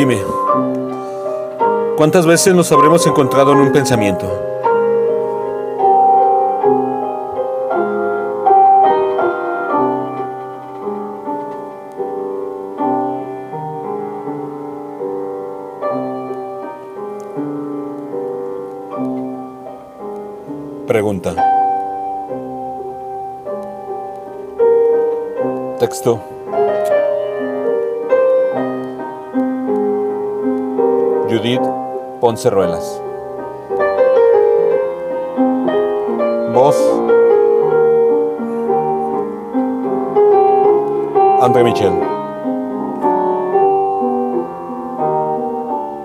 Dime, ¿cuántas veces nos habremos encontrado en un pensamiento? Pregunta. Texto. Judith Ponce Ruelas. Voz. André Michel.